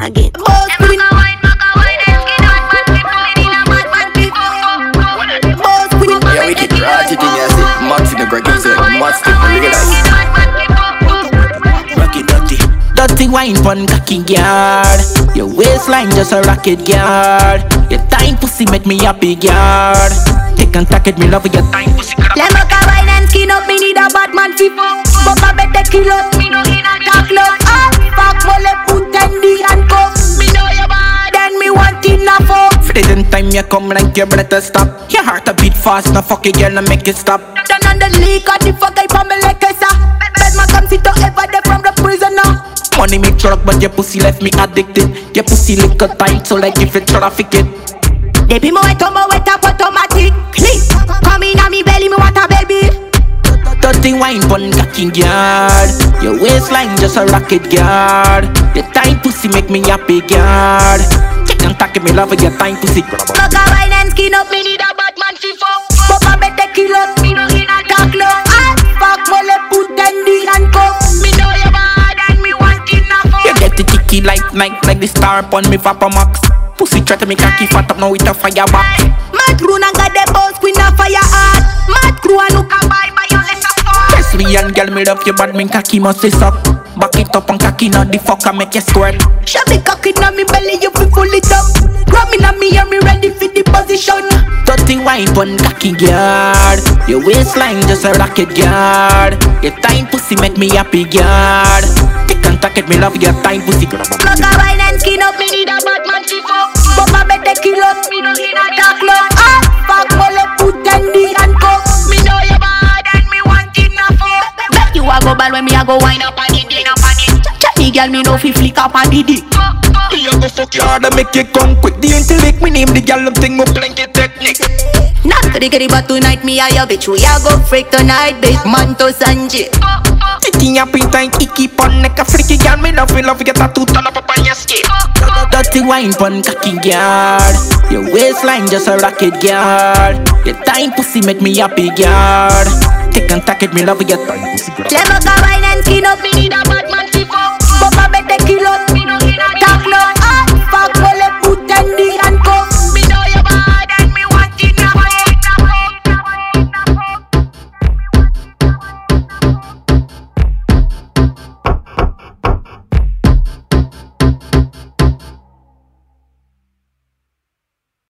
again. Boss queen. Boss. Yeah, we kick ratchet in here, see. Max in the break, say, Max the realize. Rocky dirty. Dirty wine pon cocky yard. Your waistline just a rocket yard. Your time pussy make me happy yard. Take and take it, me love your time pussy. Let me go wine and skin up, me need a bad man fi fuck But I bet kill up, For time you come like your breath to stop. Your heart a beat fast, now fuck it girl, now make it stop. Turn on the leak, or the fuck I me like a sa Bed man come sit ever there from the prisoner Money make drug, but your pussy left me addicted. Your pussy little tight, so like if it traffic it. Baby mo wet, mo wet up automatic Click, come in a me belly, me want a baby Dirty wine pon cocky yard. Your waistline just a rocket yard. Your tight pussy make me happy yard. Take it, me love your time pussy. Fuck a wine and skin up, me need a bad man fi fuck But I bet the kill up, me no in a dark love Ah, fuck mole put and the handcuff Me know you bad, and me want in a fuck You get the ticky like night like the star pon me Vapor Max. Pussy try to make cocky fat up now with a fire back. Mad crew and got the boss queen a fire hard Mad crew and who can buy by your less of Yes, me and girl me love your bad me cocky must say suck. Back it up and cocky now the fuck I make you squirt. Shove the cock in me belly, you fi full it up Grab me na me and me ready for the position Dirty wine pon cocky yard. Your waistline just a rocket yard. Your time pussy make me happy yard. Take and take it, me love your time pussy. Plug a wine go wine up on it, wine up on it Chat me girl, me know fi flick up on the dick a go fuck you hard and make you come quick. The intellect, me name the girl, them thing, me blanket technique. Not goody goody, but tonight me a your bitch We a go freak tonight, bitch Manto Sanjay Titty happy time, icky pon like a freaky girl. Me love you, love you, tattoo turn up on your skin. Dirty wine pon cocky yard. Your waistline just a rocket yard. Your time pussy make me happy yard. Take and take it, me love your time pussy. Let me go wine and skin up, me need a bad man